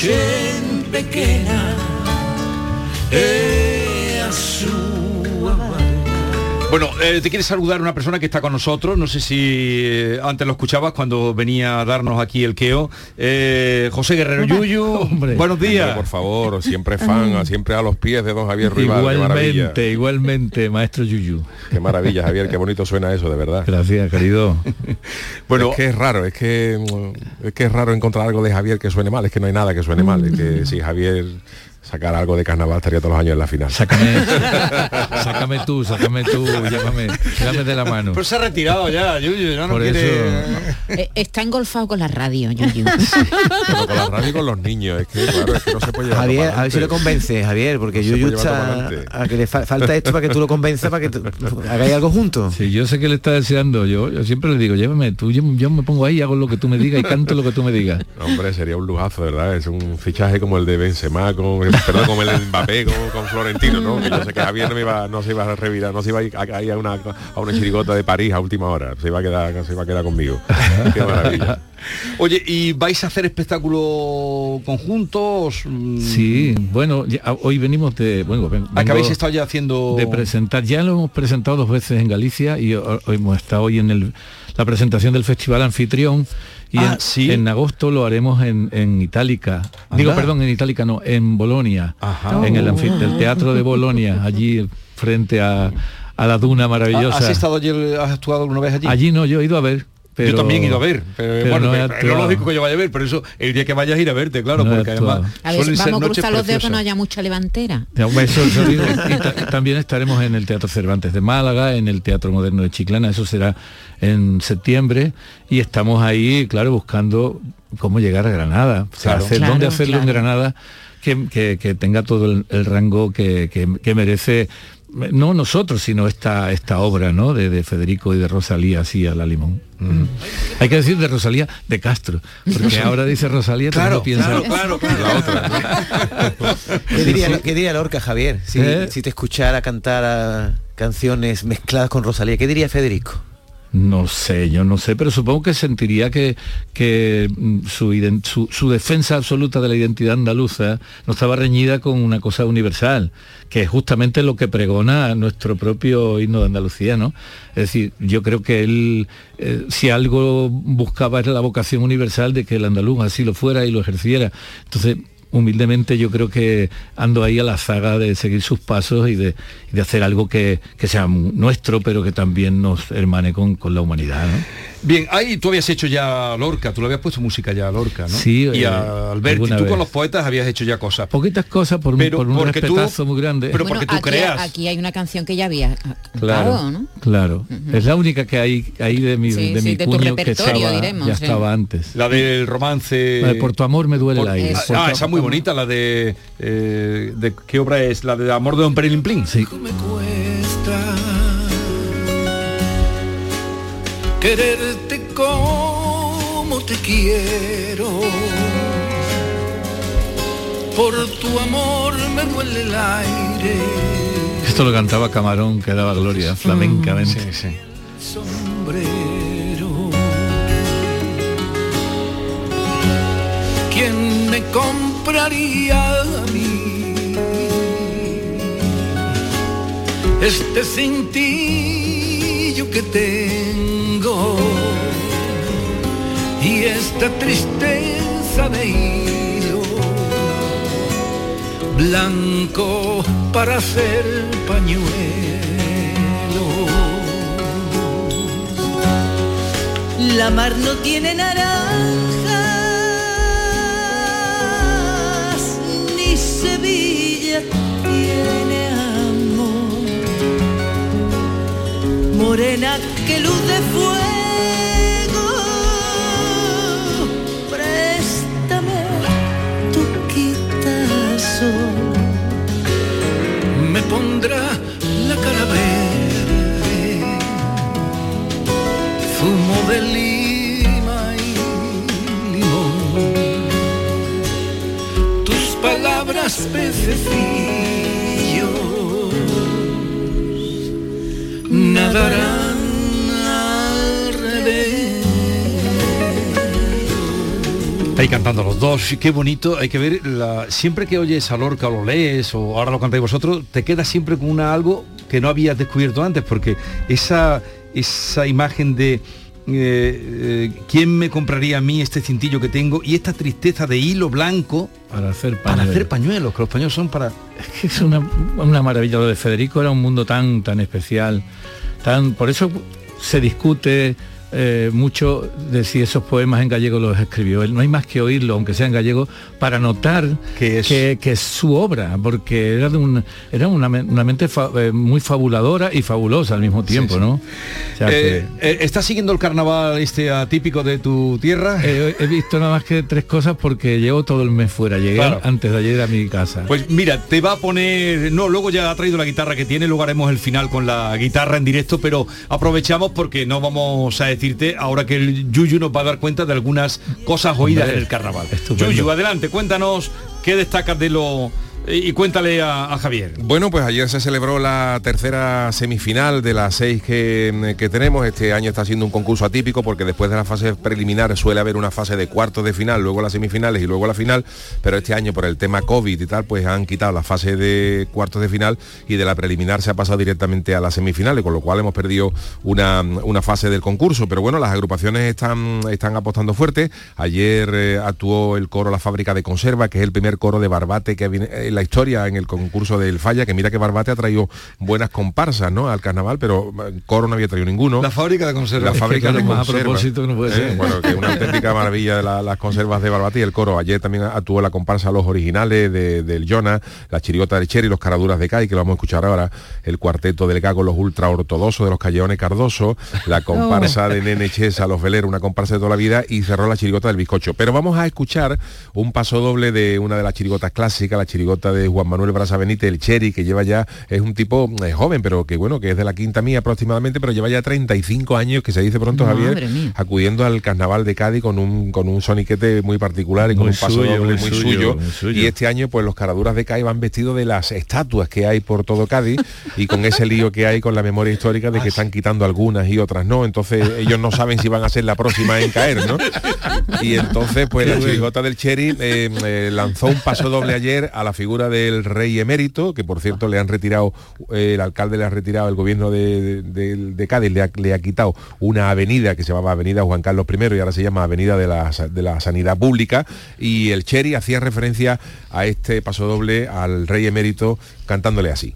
Virgen pequena E Bueno, eh, te quiere saludar una persona que está con nosotros, no sé si eh, antes lo escuchabas cuando venía a darnos aquí el queo. Eh, José Guerrero Yuyu, buenos días. Hombre, por favor, siempre fan, siempre a los pies de don Javier Rival. Igualmente, igualmente, maestro Yuyu. Qué maravilla, Javier, qué bonito suena eso, de verdad. Gracias, querido. bueno, es que es raro, es que mm, es que es raro encontrar algo de Javier que suene mal, es que no hay nada que suene mal, es que si Javier sacar algo de carnaval estaría todos los años en la final. Sácame, sácame tú, sácame tú, llámame, llámame de la mano. Pues se ha retirado ya, Yuyu, ya no Por quiere... Eh, Está engolfado con la radio, Yuyu. Pero con la radio y con los niños, es que claro, es que no se puede llevar Javier, a ver si lo adelante. convence, Javier, porque No Yuyu está a que le fa- falta esto para que tú lo convenzas para que tú- hagáis algo juntos. Sí, yo sé que le está deseando, yo, yo siempre le digo, llévame, tú, yo, yo me pongo ahí, hago lo que tú me digas y canto lo que tú me digas. Hombre, sería un lujazo, ¿verdad? Es un fichaje como el de Benzema, como, perdón, como el Mbappé, como con Florentino, ¿no? Que yo sé que Javier no, me iba, no se iba a revirar, no se iba a ir a, a a una, a una chirigota de París a última hora, se iba a quedar, se iba a quedar conmigo. Qué maravilla. Oye, ¿y vais a hacer espectáculos conjuntos? Sí, bueno, ya- hoy venimos de, bueno, ven- Ah, que vengo habéis estado ya haciendo... de presentar, ya lo hemos presentado dos veces en Galicia y ho- hoy hemos estado hoy en el, la presentación del Festival Anfitrión y Ah, en, sí. en agosto lo haremos en, en Itálica. Digo, Anda. perdón, en Itálica no, en Bolonia, Ajá. en el, anfi- el Teatro de Bolonia, allí frente a, a la duna maravillosa. ¿Has estado ayer, has actuado alguna vez allí? Allí no, yo he ido a ver. Pero, yo también he ido a ver, pero, pero bueno, no es lo lógico que yo vaya a ver, pero eso el día que vayas a ir a verte, claro, No porque además A ver, suelen ser vamos a cruzar los dedos que no haya mucha levantera. Ya, hombre, eso- eso digo. Y ta- también estaremos en el Teatro Cervantes de Málaga, en el Teatro Moderno de Chiclana, eso será en septiembre, y estamos ahí, claro, buscando cómo llegar a Granada, o sea, Claro. hacer, Claro, dónde hacerlo en claro. Granada que, que- que tenga todo el, el rango que, que- que merece, no nosotros, sino esta, esta obra ¿no? de, de Federico y de Rosalía, así a la limón. Mm. Hay que decir de Rosalía de Castro, porque ahora dice Rosalía, Claro, piensa claro, claro, claro. La otra. ¿Qué diría, qué diría Lorca, Javier, si, ¿Eh? si te escuchara cantar a canciones mezcladas con Rosalía? ¿Qué diría Federico? No sé, yo no sé, pero supongo que sentiría que, que mm, su, su defensa absoluta de la identidad andaluza no estaba reñida con una cosa universal, que es justamente lo que pregona nuestro propio himno de Andalucía, ¿no? Es decir, yo creo que él, eh, si algo buscaba era la vocación universal de que el andaluz así lo fuera y lo ejerciera. Entonces, humildemente yo creo que ando ahí a la zaga de seguir sus pasos y de, y de hacer algo que, que sea nuestro, pero que también nos hermane con, con la humanidad. ¿no? Bien, ahí tú habías hecho ya Lorca, tú le habías puesto música ya a Lorca, ¿no? Sí, y eh, a Alberti, alguna tú vez. con los poetas habías hecho ya cosas. Poquitas cosas por, un- Pero por un tú- respetazo muy grande. pero Bueno, porque tú aquí, creas. aquí hay una canción que ya había ah, Claro, cantado, ¿no? claro. Es la única que hay ahí de mi, Sí, de sí, mi de tu cuño que repertorio, estaba, diremos, ya sí. estaba antes. La del romance. La de Por tu amor me duele Por- el aire. Ah, esa muy bonita, la de, eh, de ¿qué obra es? La de Amor de Don Perilín Plin. Sí. me cuesta quererte como te quiero. Por tu amor me duele el aire. Esto lo cantaba Camarón, que daba gloria flamencamente. sombrero. ¿Quién me compraría a mí este cintillo que tengo y esta tristeza de hilo blanco para hacer pañuelo? La mar no tiene naranjas, Sevilla tiene amor. Morena que luz de fuego, pececillos nadarán al revés. Ahí cantando los dos, qué bonito, hay que ver, siempre que oyes a Lorca o lo lees o ahora lo cantáis vosotros, te queda siempre con una algo que no habías descubierto antes, porque esa, esa imagen de eh, eh, quién me compraría a mí este cintillo que tengo y esta tristeza de hilo blanco para hacer para pañuelos. hacer pañuelos, que los pañuelos son para... Es que es una, una maravilla. Lo de Federico era un mundo tan, tan especial. Tan, por eso se discute eh, mucho de si esos poemas en gallego los escribió él. No hay más que oírlo, aunque sea en gallego, para notar que es, que, es su obra, porque era, de un, era una, una mente fa, eh, muy fabuladora y fabulosa al mismo tiempo, sí, sí. ¿no? O sea eh, que... ¿Estás siguiendo el carnaval este atípico de tu tierra? he visto nada más que tres cosas porque llevo todo el mes fuera. Llegué claro. antes de ayer a mi casa. Pues mira, te va a poner... No, luego ya ha traído la guitarra que tiene, luego haremos el final con la guitarra en directo, pero aprovechamos porque no vamos a decirte ahora que el Yuyu nos va a dar cuenta de algunas cosas oídas en el carnaval. Estupendo. Yuyu, adelante, cuéntanos qué destacas de lo y cuéntale a, Javier. Bueno, pues ayer se celebró la tercera semifinal de las seis que, que, tenemos. Este año está siendo un concurso atípico porque después de la fase preliminar suele haber una fase de cuartos de final, luego las semifinales y luego la final, pero este año por el tema COVID y tal, pues han quitado la fase de cuartos de final y de la preliminar se ha pasado directamente a las semifinales, con lo cual hemos perdido una, una fase del concurso. Pero bueno, las agrupaciones están, están apostando fuerte. Ayer eh, actuó el coro La Fábrica de Conserva, que es el primer coro de Barbate que viene la historia en el concurso del Falla, que mira que Barbate ha traído buenas comparsas ¿no? al carnaval, pero Coro no había traído ninguno. La fábrica de conservas. La fábrica de conservas. A propósito no puede ser. Eh, bueno, que una auténtica maravilla de la, las conservas de Barbate y el coro. Ayer también actuó la comparsa Los Originales de, del Jonah, la chirigota del Cherry, los caraduras de Cai, que lo vamos a escuchar ahora, el cuarteto del Gago, los ultra ortodoxos de los Callejones Cardoso, la comparsa oh. de Nene Chesa, los veleros, una comparsa de toda la vida, y cerró la chirigota del bizcocho. Pero vamos a escuchar un paso doble de una de las chirigotas clásicas, la chirigota de Juan Manuel Brasa Benítez, el Cherry, que lleva ya, es un tipo eh, joven, pero que bueno, que es de la quinta mía aproximadamente, pero lleva ya 35 años, que se dice pronto, Madre Javier, mía. acudiendo al carnaval de Cádiz con un, con un soniquete muy particular y con muy un paso suyo, doble muy, muy, suyo, muy, suyo, Y este año, pues los caraduras de Cádiz van vestidos de las estatuas que hay por todo Cádiz y con ese lío que hay con la memoria histórica de que están quitando algunas y otras no. Entonces ellos no saben si van a ser la próxima en caer, ¿no? Y entonces, pues la chirigota del Cherry eh, eh, lanzó un paso doble ayer a la figura del rey emérito, que por cierto le han retirado, eh, el alcalde le ha retirado, el gobierno de, de, Cádiz le ha, le ha, quitado una avenida que se llamaba Avenida Juan Carlos I y ahora se llama Avenida de la, de la Sanidad Pública y el Cherry hacía referencia a este paso doble al rey emérito cantándole así.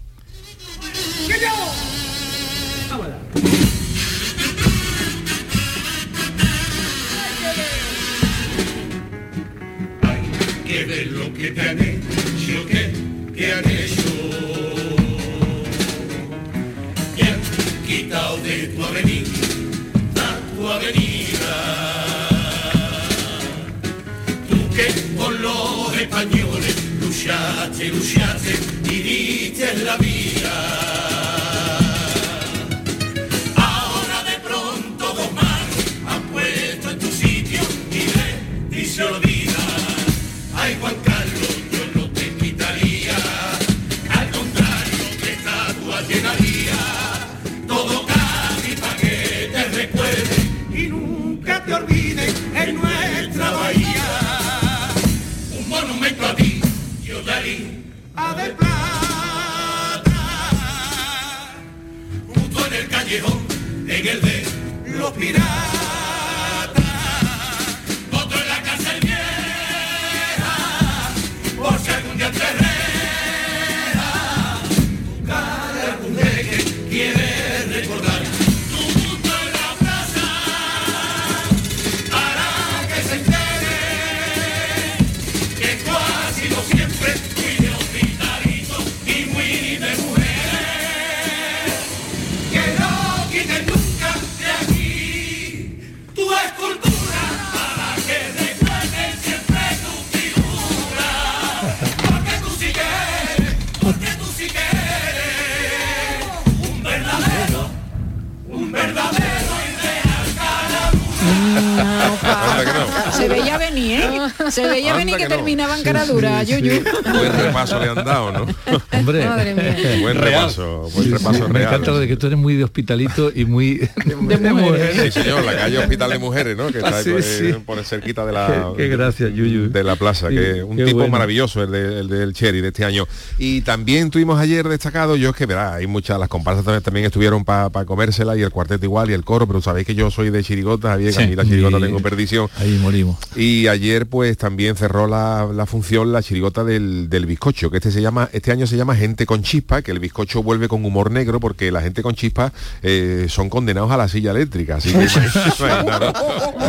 Se veía venir, ¿eh? Se veía Anda venir que, que no. terminaban cara dura, Yuyu. Buen repaso le han dado, ¿no? Hombre, Madre mía. Buen Real. repaso, buen Sí, repaso sí, Me real. encanta lo de que tú eres muy de hospitalito y muy de, Sí, señor, la calle Hospital de Mujeres, ¿no? Que está Ah, sí, eh, sí. por cerquita de la Qué- qué gracias, Yuyu. de la plaza, Sí, que un qué tipo bueno. maravilloso el, de- el del Cherry de este año. Y también tuvimos ayer destacado, yo es que verá, hay muchas, las comparsas también, también estuvieron para comérsela y el cuarteto igual y el coro, pero sabéis que yo soy de chirigota, Javier, que a Sí. mí la chirigota Y- tengo perdición. Ahí morimos. Y ayer pues también cerró la, la función la chirigota del, del bizcocho, que este se llama, este año se llama Gente con Chispa, que el bizcocho vuelve con humor negro porque la gente con chispa eh, son condenados a la silla eléctrica. Así que imaginaros,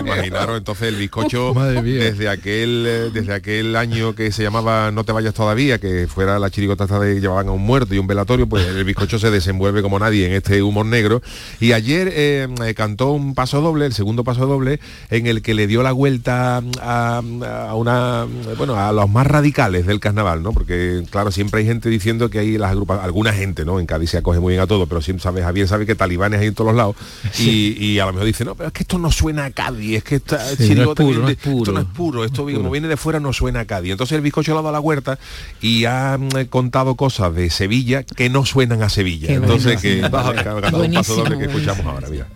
imaginaros, entonces el bizcocho desde aquel eh, desde aquel año que se llamaba No te vayas todavía, que fuera la chirigota esta de llevaban a un muerto y un velatorio, pues el bizcocho se desenvuelve como nadie en este humor negro. Y ayer eh, cantó un paso doble, el segundo paso doble, en el que le dio la vuelta a, a una bueno a los más radicales del carnaval, ¿no? Porque claro, siempre hay gente diciendo que hay las agrupas, alguna gente, ¿no? En Cádiz se acoge muy bien a todo, pero siempre sabe, Javier sabe que talibanes hay en todos los lados. Y, y a lo mejor dice, no, pero es que esto no suena a Cádiz, es que esta Sí, no es puro, no es puro. esto no es puro, esto como viene de fuera no suena a Cádiz. Entonces el bizcocho ha dado la huerta y ha mm, contado cosas de Sevilla que no suenan a Sevilla. Qué Entonces bueno. que Buenísimo, doble que buenísimo. escuchamos ahora, mira.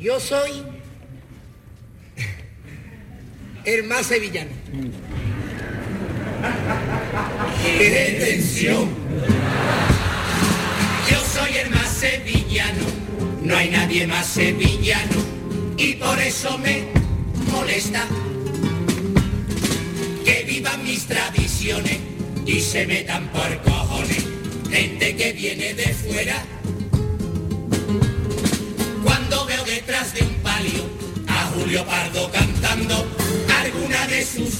Yo soy el más sevillano. ¡Qué! Yo soy el más sevillano, no hay nadie más sevillano y por eso me molesta que vivan mis tradiciones y se metan por cojones gente que viene de fuera. De un palio a Julio Pardo cantando alguna de sus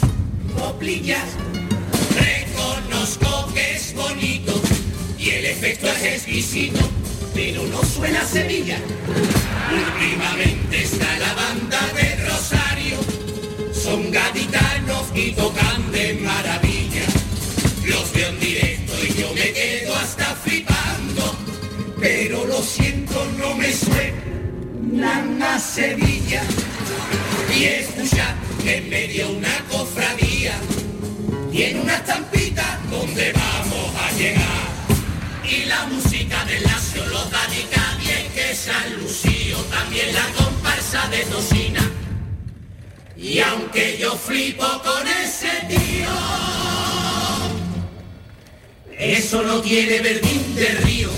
coplillas, reconozco que es bonito y el efecto es exquisito, pero no suena a Sevilla. Últimamente está la banda de Rosario, son gaditanos y tocan de maravilla. Los veo en directo y yo me quedo hasta flipando, pero lo siento, no me suenan a Sevilla. Y escucha en medio una cofradía tiene una estampita donde vamos a llegar. Y la música de Lacio los da de Cádiz, que San Lucio, también la comparsa de Tocina. Y aunque yo flipo con ese tío, eso no tiene verdín de río.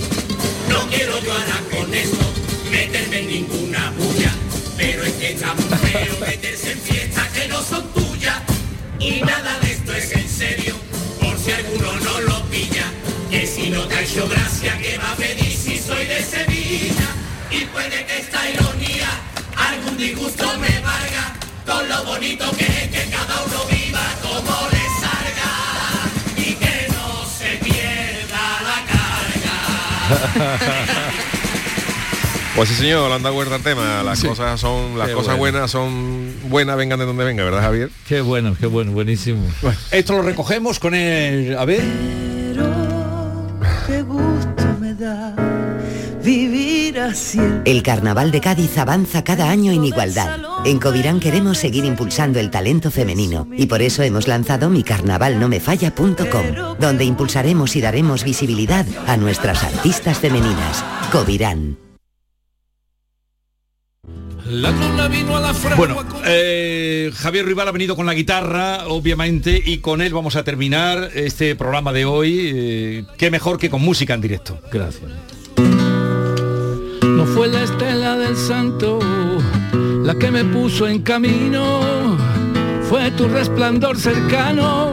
No quiero yo ahora con esto meterme en ninguna bulla, pero es que está muy feo meterse en fiestas que no son tuyas. Y nada de esto es en serio, por si alguno no lo pilla, que si no te ha hecho gracia, que va a pedir si soy de Sevilla? Y puede que esta ironía algún disgusto me valga, con lo bonito que es que cada uno viva como le salga, y que no se pierda la carga. Pues sí, señor, dado vuelta al tema. Las Sí. cosas son, las Qué cosas bueno. buenas son buenas, vengan de donde venga, ¿verdad, Javier? Qué bueno, qué bueno, buenísimo. Esto lo recogemos con el... A ver... Qué gusto me da vivir así. El Carnaval de Cádiz avanza cada año en igualdad. En Covirán queremos seguir impulsando el talento femenino y por eso hemos lanzado micarnavalnomefalla.com, donde impulsaremos y daremos visibilidad a nuestras artistas femeninas. Covirán. La luna vino a la Bueno, eh, Javier Rival ha venido con la guitarra, obviamente, y con él vamos a terminar este programa de hoy. eh, qué mejor que con música en directo. Gracias. No fue la estela del santo la que me puso en camino, fue tu resplandor cercano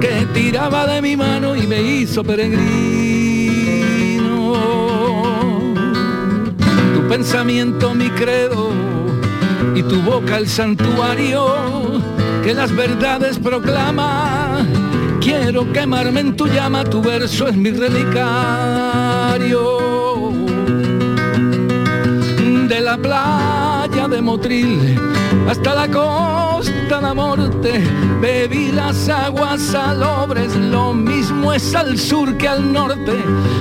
que tiraba de mi mano y me hizo peregrino. Pensamiento mi credo y tu boca el santuario que las verdades proclama. Quiero quemarme en tu llama, tu verso es mi relicario de la playa de Motril hasta la costa la morte. Bebí las aguas salobres, lo mismo es al sur que al norte.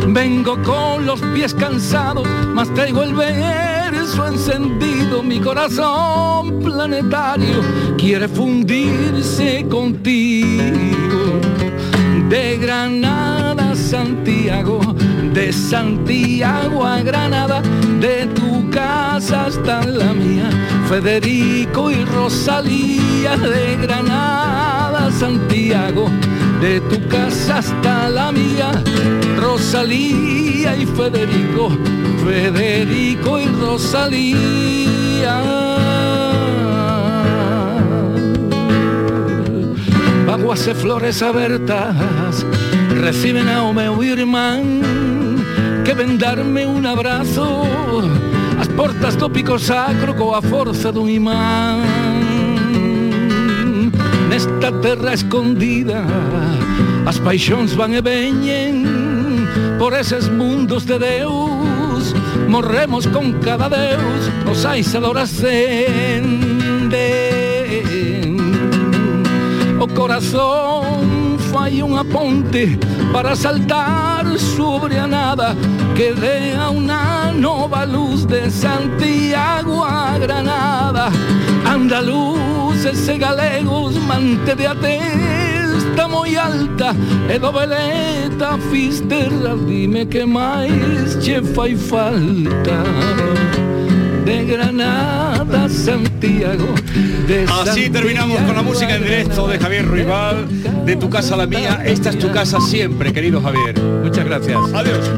Vengo con los pies cansados, mas traigo el verso encendido. Mi corazón planetario quiere fundirse contigo. De Granada a Santiago, de Santiago a Granada, de tu casa hasta la mía. Federico y Rosalía, de Granada Santiago, de tu casa hasta la mía. Rosalía y Federico, Federico y Rosalía. Aguas flores abertas reciben a o meu irmán que ven darme un abrazo as portas do pico sacro coa forza dun imán. Nesta terra escondida as paixóns van e veñen por eses mundos de Deus. Morremos con cada Deus os ais adoracenden o corazón fai unha ponte para saltar sobre a nada que dea unha nova luz de Santiago a Granada. Andaluces e galegos mantede a testa moi alta. E do veleta fisterra dime que máis che fai falta. De Granada a Santiago de Así terminamos con la música en directo de Javier Ruibal, de tu casa a la mía. Esta es tu casa siempre, querido Javier. Muchas gracias. Adiós.